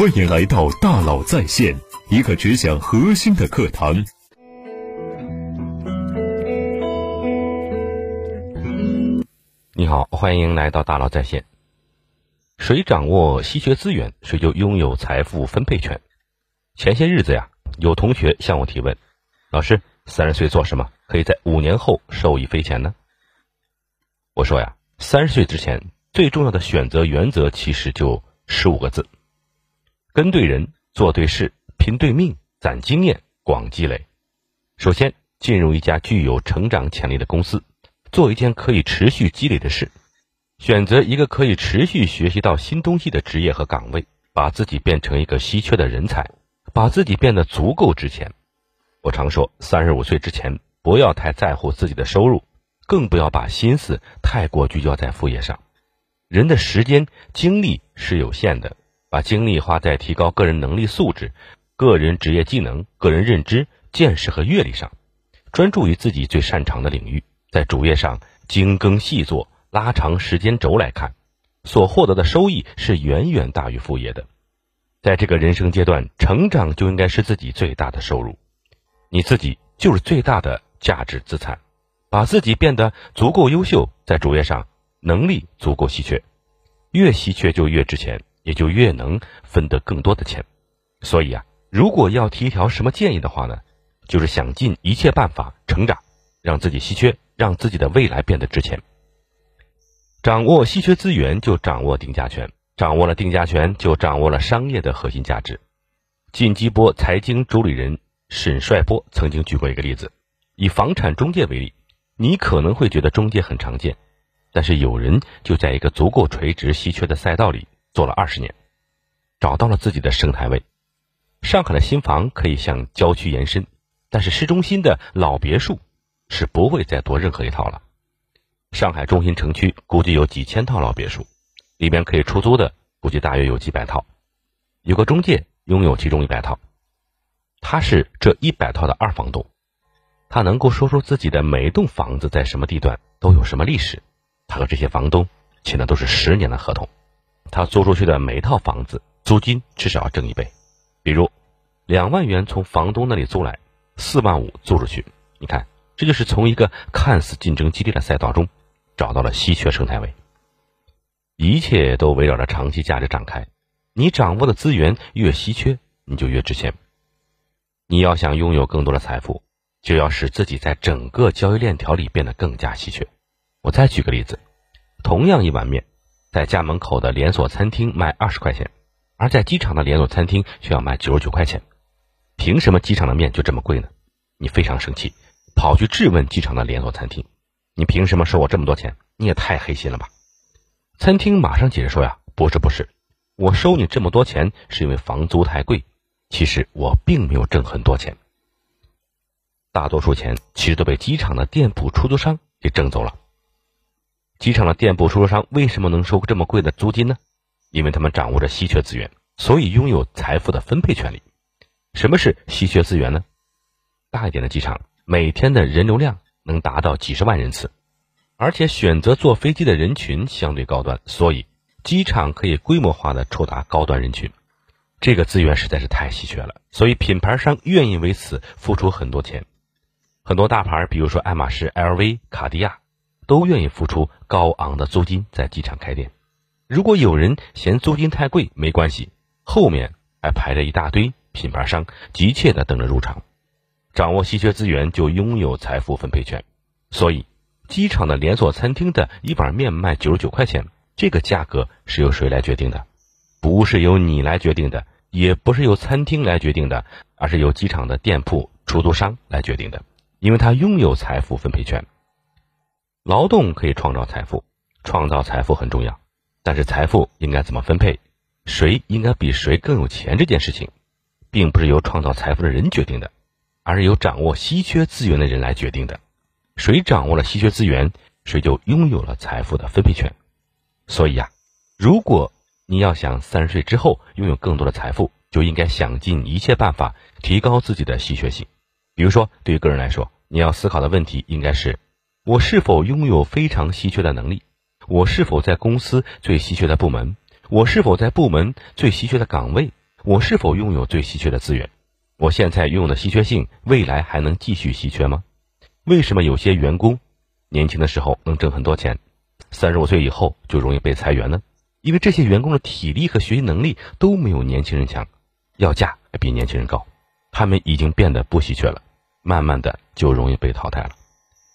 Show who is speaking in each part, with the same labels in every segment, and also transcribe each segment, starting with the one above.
Speaker 1: 欢迎来到大佬在线，一个只讲核心的课堂。
Speaker 2: 你好，欢迎来到大佬在线。谁掌握稀缺资源，谁就拥有财富分配权。前些日子呀，有同学向我提问：“老师，三十岁做什么可以在五年后受益匪浅呢？”我说呀，三十岁之前最重要的选择原则其实就十五个字：跟对人，做对事，拼对命，攒经验，广积累。首先，进入一家具有成长潜力的公司。做一件可以持续积累的事，选择一个可以持续学习到新东西的职业和岗位，把自己变成一个稀缺的人才，把自己变得足够值钱。我常说，三十五岁之前不要太在乎自己的收入，更不要把心思太过聚焦在副业上。人的时间精力是有限的，把精力花在提高个人能力素质、个人职业技能、个人认知、见识和阅历上，专注于自己最擅长的领域。在主业上精耕细作，拉长时间轴来看，所获得的收益是远远大于副业的。在这个人生阶段，成长就应该是自己最大的收入，你自己就是最大的价值资产。把自己变得足够优秀，在主业上能力足够稀缺，越稀缺就越值钱，也就越能分得更多的钱。所以啊，如果要提一条什么建议的话呢，就是想尽一切办法成长，让自己稀缺。让自己的未来变得值钱。掌握稀缺资源，就掌握定价权；掌握了定价权，就掌握了商业的核心价值。晋基波财经主理人沈帅波曾经举过一个例子：以房产中介为例，你可能会觉得中介很常见，但是有人就在一个足够垂直、稀缺的赛道里做了二十年，找到了自己的生态位。上海的新房可以向郊区延伸，但是市中心的老别墅。是不会再多任何一套了。上海中心城区估计有几千套老别墅，里边可以出租的估计大约有几百套。有个中介拥有其中一百套，他是这一百套的二房东，他能够说出自己的每一栋房子在什么地段都有什么历史。他和这些房东签的都是十年的合同，他租出去的每一套房子租金至少要挣一倍。比如两万元从房东那里租来，四万五租出去，你看。这就是从一个看似竞争激烈的赛道中，找到了稀缺生态位。一切都围绕着长期价值展开。你掌握的资源越稀缺，你就越值钱。你要想拥有更多的财富，就要使自己在整个交易链条里变得更加稀缺。我再举个例子：同样一碗面，在家门口的连锁餐厅卖二十块钱，而在机场的连锁餐厅却要卖九十九块钱。凭什么机场的面就这么贵呢？你非常生气。跑去质问机场的连锁餐厅：“你凭什么收我这么多钱？你也太黑心了吧！”餐厅马上解释说：“呀，不是不是，我收你这么多钱是因为房租太贵，其实我并没有挣很多钱。大多数钱其实都被机场的店铺出租商给挣走了。机场的店铺出租商为什么能收这么贵的租金呢？因为他们掌握着稀缺资源，所以拥有财富的分配权利。什么是稀缺资源呢？大一点的机场。”每天的人流量能达到几十万人次，而且选择坐飞机的人群相对高端，所以机场可以规模化的触达高端人群。这个资源实在是太稀缺了，所以品牌商愿意为此付出很多钱。很多大牌，比如说爱马仕、LV、卡地亚，都愿意付出高昂的租金在机场开店。如果有人嫌租金太贵，没关系，后面还排着一大堆品牌商，急切的等着入场。掌握稀缺资源，就拥有财富分配权。所以，机场的连锁餐厅的一碗面卖九十九块钱，这个价格是由谁来决定的？不是由你来决定的，也不是由餐厅来决定的，而是由机场的店铺出租商来决定的。因为他拥有财富分配权。劳动可以创造财富，创造财富很重要，但是财富应该怎么分配，谁应该比谁更有钱这件事情，并不是由创造财富的人决定的。而是由掌握稀缺资源的人来决定的，谁掌握了稀缺资源，谁就拥有了财富的分配权。所以呀，如果你要想三十岁之后拥有更多的财富，就应该想尽一切办法提高自己的稀缺性。比如说，对于个人来说，你要思考的问题应该是：我是否拥有非常稀缺的能力？我是否在公司最稀缺的部门？我是否在部门最稀缺的岗位？我是否拥有最稀缺的资源？我现在拥有的稀缺性，未来还能继续稀缺吗？为什么有些员工年轻的时候能挣很多钱，三十五岁以后就容易被裁员呢？因为这些员工的体力和学习能力都没有年轻人强，要价也比年轻人高，他们已经变得不稀缺了，慢慢的就容易被淘汰了。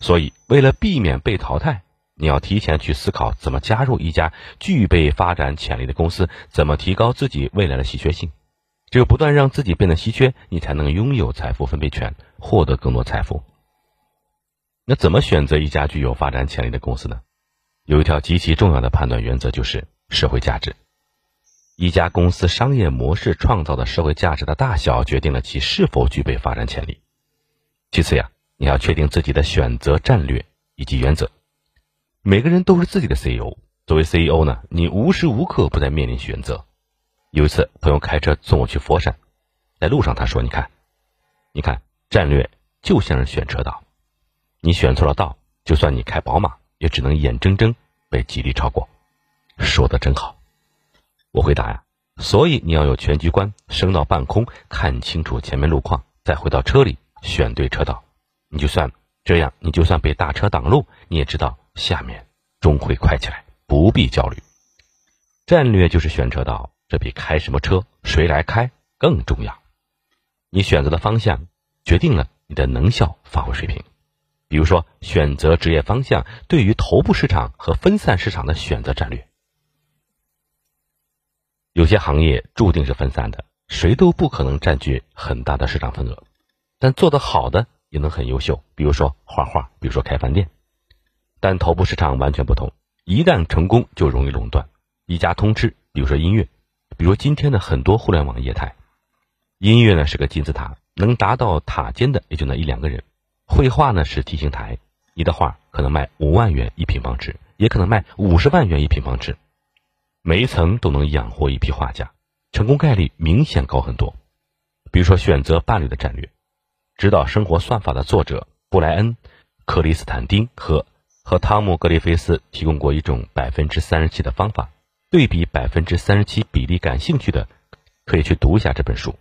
Speaker 2: 所以，为了避免被淘汰，你要提前去思考怎么加入一家具备发展潜力的公司，怎么提高自己未来的稀缺性。只有不断让自己变得稀缺，你才能拥有财富分配权，获得更多财富。那怎么选择一家具有发展潜力的公司呢？有一条极其重要的判断原则，就是社会价值。一家公司商业模式创造的社会价值的大小，决定了其是否具备发展潜力。其次呀。你要确定自己的选择战略以及原则。每个人都是自己的 CEO。作为 CEO 呢，你无时无刻不在面临选择。有一次，朋友开车送我去佛山，在路上他说：“你看，你看，战略就像是选车道，你选错了道，就算你开宝马，也只能眼睁睁被吉利超过。”说的真好。我回答呀，所以你要有全局观，升到半空，看清楚前面路况，再回到车里选对车道。你就算这样，你就算被大车挡路，你也知道下面终会快起来，不必焦虑。战略就是选车道，这比开什么车、谁来开更重要。你选择的方向决定了你的能效发挥水平。比如说，选择职业方向对于头部市场和分散市场的选择战略。有些行业注定是分散的，谁都不可能占据很大的市场份额，但做得好的。也能很优秀，比如说画画，比如说开饭店，但头部市场完全不同，一旦成功就容易垄断，一家通吃。比如说音乐，比如今天的很多互联网业态，音乐呢是个金字塔，能达到塔尖的也就那一两个人。绘画呢是梯形台，你的画可能卖五万元一平方尺，也可能卖五十万元一平方尺，每一层都能养活一批画家，成功概率明显高很多。比如说选择伴侣的战略。指导生活算法的作者布莱恩·克里斯坦丁和和汤姆·格里菲斯提供过一种百分之三十七的方法，对比百分之三十七比例感兴趣的，可以去读一下这本书。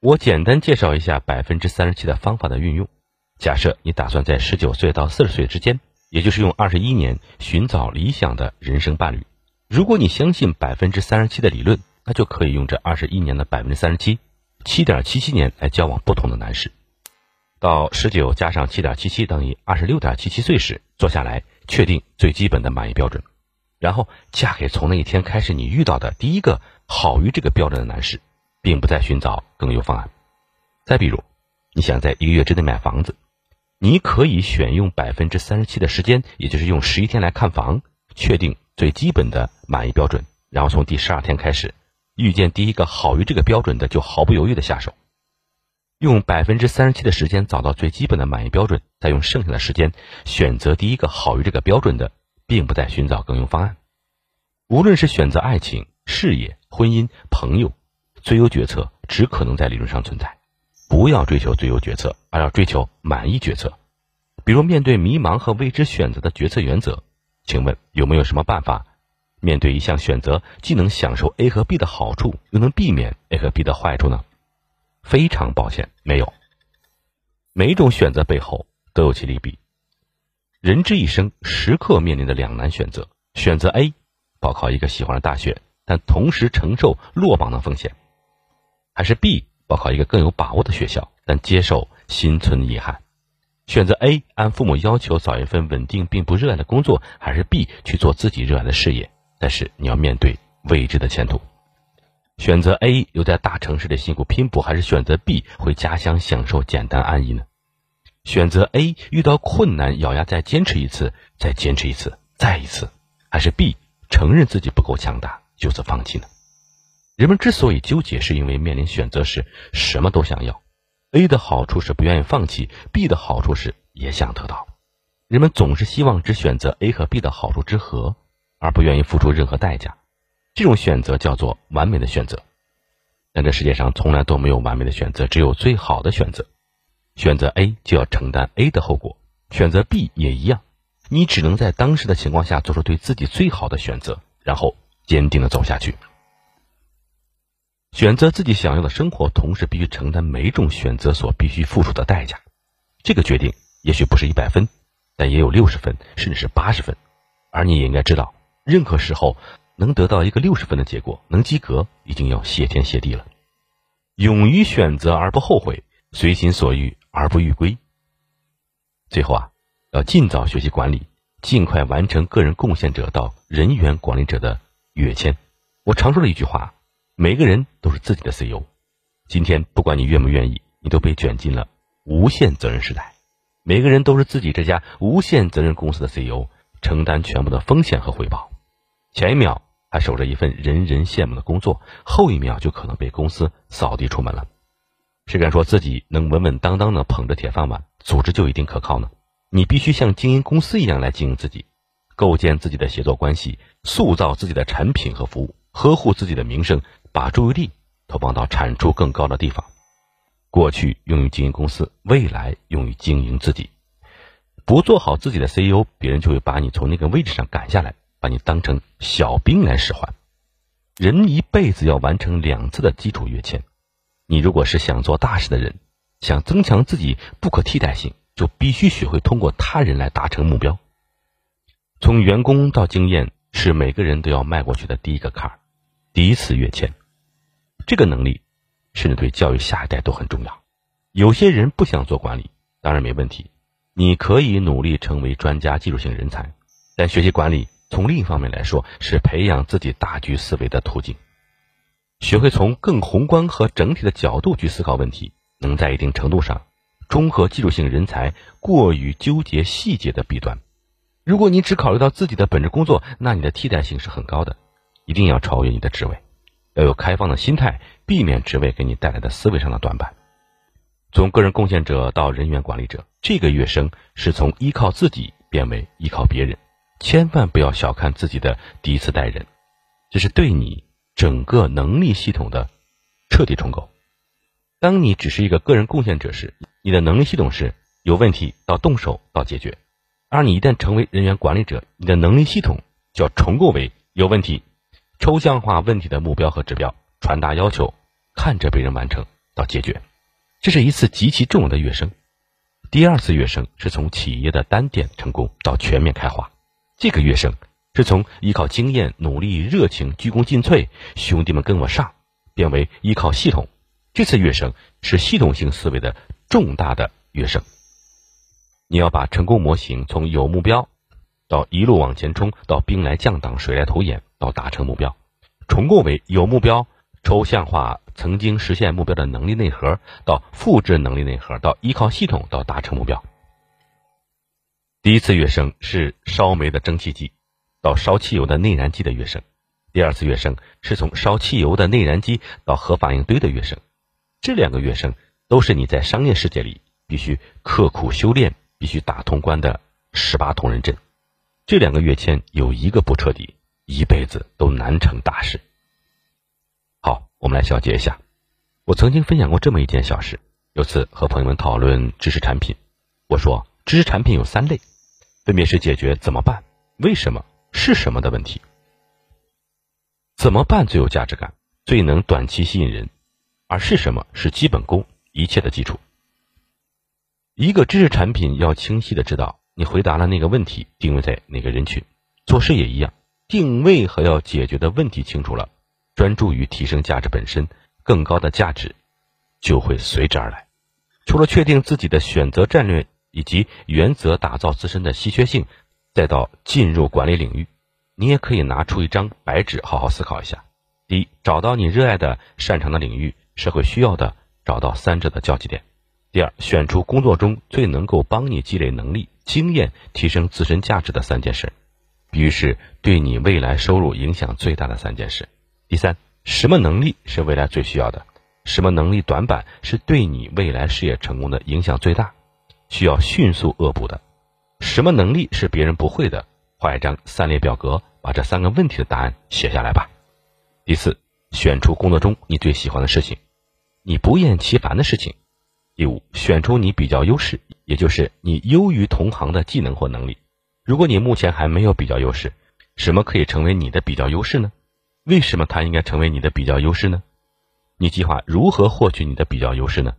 Speaker 2: 我简单介绍一下百分之三十七的方法的运用。假设你打算在十九岁到四十岁之间，也就是用二十一年寻找理想的人生伴侣。如果你相信百分之三十七的理论，那就可以用这二十一年的百分之三十七，七点七七年来交往不同的男士。到十九加上七点七七等于二十六点七七岁时，坐下来确定最基本的满意标准，然后嫁给从那一天开始你遇到的第一个好于这个标准的男士，并不再寻找更优方案。再比如，你想在一个月之内买房子，你可以选用百分之三十七的时间，也就是用十一天来看房，确定最基本的满意标准，然后从第十二天开始，遇见第一个好于这个标准的，就毫不犹豫的下手。用百分之三十七的时间找到最基本的满意标准，再用剩下的时间选择第一个好于这个标准的，并不再寻找更优方案。无论是选择爱情、事业、婚姻、朋友，最优决策只可能在理论上存在。不要追求最优决策，而要追求满意决策。比如面对迷茫和未知选择的决策原则，请问有没有什么办法，面对一项选择，既能享受 A 和 B 的好处，又能避免 A 和 B 的坏处呢？非常抱歉，没有。每一种选择背后都有其利弊。人之一生，时刻面临的两难选择：选择 A，报考一个喜欢的大学，但同时承受落榜的风险；还是 B，报考一个更有把握的学校，但接受心存遗憾。选择 A，按父母要求找一份稳定并不热爱的工作，还是 B，去做自己热爱的事业，但是你要面对未知的前途。选择 A 留在大城市里辛苦拼搏，还是选择 B 回家乡享受简单安逸呢？选择 A 遇到困难咬牙再坚持一次，再坚持一次，再一次，还是 B 承认自己不够强大就此放弃呢？人们之所以纠结，是因为面临选择时什么都想要。A 的好处是不愿意放弃，B 的好处是也想得到。人们总是希望只选择 A 和 B 的好处之和，而不愿意付出任何代价。这种选择叫做完美的选择，但这世界上从来都没有完美的选择，只有最好的选择。选择 A 就要承担 A 的后果，选择 B 也一样。你只能在当时的情况下做出对自己最好的选择，然后坚定的走下去。选择自己想要的生活，同时必须承担每种选择所必须付出的代价。这个决定也许不是一百分，但也有六十分，甚至是八十分。而你也应该知道，任何时候能得到一个六十分的结果，能及格，已经要谢天谢地了。勇于选择而不后悔，随心所欲而不逾规。最后啊，要尽早学习管理，尽快完成个人贡献者到人员管理者的跃迁。我常说的一句话。每个人都是自己的 CEO，今天不管你愿不愿意，你都被卷进了无限责任时代。每个人都是自己这家无限责任公司的 CEO，承担全部的风险和回报。前一秒还守着一份人人羡慕的工作，后一秒就可能被公司扫地出门了。谁敢说自己能稳稳当当的捧着铁饭碗，组织就一定可靠呢？你必须像经营公司一样来经营自己，构建自己的协作关系，塑造自己的产品和服务，呵护自己的名声。把注意力投放到产出更高的地方，过去用于经营公司，未来用于经营自己。不做好自己的 CEO，别人就会把你从那个位置上赶下来，把你当成小兵来使唤。人一辈子要完成两次的基础跃迁，你如果是想做大事的人，想增强自己不可替代性，就必须学会通过他人来达成目标。从员工到经验，是每个人都要迈过去的第一个坎儿，第一次跃迁。这个能力，甚至对教育下一代都很重要。有些人不想做管理，当然没问题，你可以努力成为专家、技术性人才。但学习管理，从另一方面来说，是培养自己大局思维的途径。学会从更宏观和整体的角度去思考问题，能在一定程度上中和技术性人才过于纠结细节的弊端。如果你只考虑到自己的本职工作，那你的替代性是很高的。一定要超越你的职位。要有开放的心态，避免职位给你带来的思维上的短板。从个人贡献者到人员管理者，这个跃升是从依靠自己变为依靠别人。千万不要小看自己的第一次带人，这是对你整个能力系统的彻底重构。当你只是一个个人贡献者时，你的能力系统是有问题到动手到解决；而你一旦成为人员管理者，你的能力系统就要重构为有问题。抽象化问题的目标和指标，传达要求，看着被人完成到解决，这是一次极其重要的跃升。第二次跃升是从企业的单点成功到全面开花，这个跃升是从依靠经验、努力、热情、鞠躬尽瘁，兄弟们跟我上，变为依靠系统。这次跃升是系统性思维的重大的跃升。你要把成功模型从有目标到一路往前冲，到兵来将挡，水来土掩。到达成目标，重构为有目标、抽象化曾经实现目标的能力内核，到复制能力内核，到依靠系统到达成目标。第一次跃升是烧煤的蒸汽机到烧汽油的内燃机的跃升，第二次跃升是从烧汽油的内燃机到核反应堆的跃升。这两个跃升都是你在商业世界里必须刻苦修炼、必须打通关的十八铜人阵。这两个跃迁有一个不彻底。一辈子都难成大事。好，我们来小结一下。我曾经分享过这么一件小事：有次和朋友们讨论知识产品，我说知识产品有三类，分别是解决怎么办、为什么、是什么的问题。怎么办最有价值感，最能短期吸引人，而是什么是基本功，一切的基础。一个知识产品要清晰的知道你回答了那个问题定位在哪个人群，做事也一样。定位和要解决的问题清楚了，专注于提升价值本身，更高的价值就会随之而来。除了确定自己的选择战略以及原则，打造自身的稀缺性，再到进入管理领域，你也可以拿出一张白纸，好好思考一下。第一，找到你热爱的、擅长的领域，社会需要的，找到三者的交集点。第二，选出工作中最能够帮你积累能力、经验、提升自身价值的三件事。于是，对你未来收入影响最大的三件事。第三，什么能力是未来最需要的？什么能力短板是对你未来事业成功的影响最大，需要迅速恶补的？什么能力是别人不会的？画一张三列表格，把这三个问题的答案写下来吧。第四，选出工作中你最喜欢的事情，你不厌其烦的事情。第五，选出你比较优势，也就是你优于同行的技能或能力。如果你目前还没有比较优势，什么可以成为你的比较优势呢？为什么它应该成为你的比较优势呢？你计划如何获取你的比较优势呢？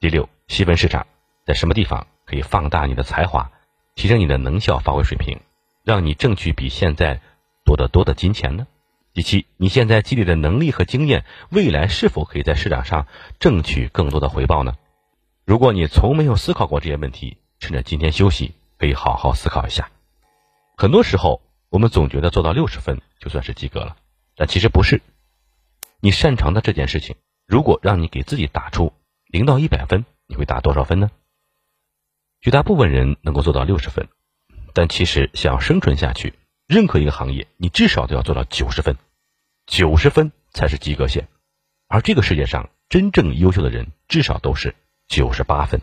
Speaker 2: 第六，细分市场，在什么地方可以放大你的才华，提升你的能效发挥水平，让你挣取比现在多得多的金钱呢？第七，你现在积累的能力和经验，未来是否可以在市场上挣取更多的回报呢？如果你从没有思考过这些问题，趁着今天休息，可以好好思考一下。很多时候，我们总觉得做到六十分就算是及格了，但其实不是。你擅长的这件事情，如果让你给自己打出零到一百分，你会打多少分呢？绝大部分人能够做到六十分，但其实想要生存下去。任何一个行业，你至少都要做到九十分，九十分才是及格线。而这个世界上真正优秀的人，至少都是九十八分。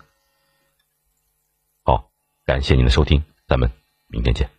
Speaker 2: 好，感谢您的收听，咱们明天见。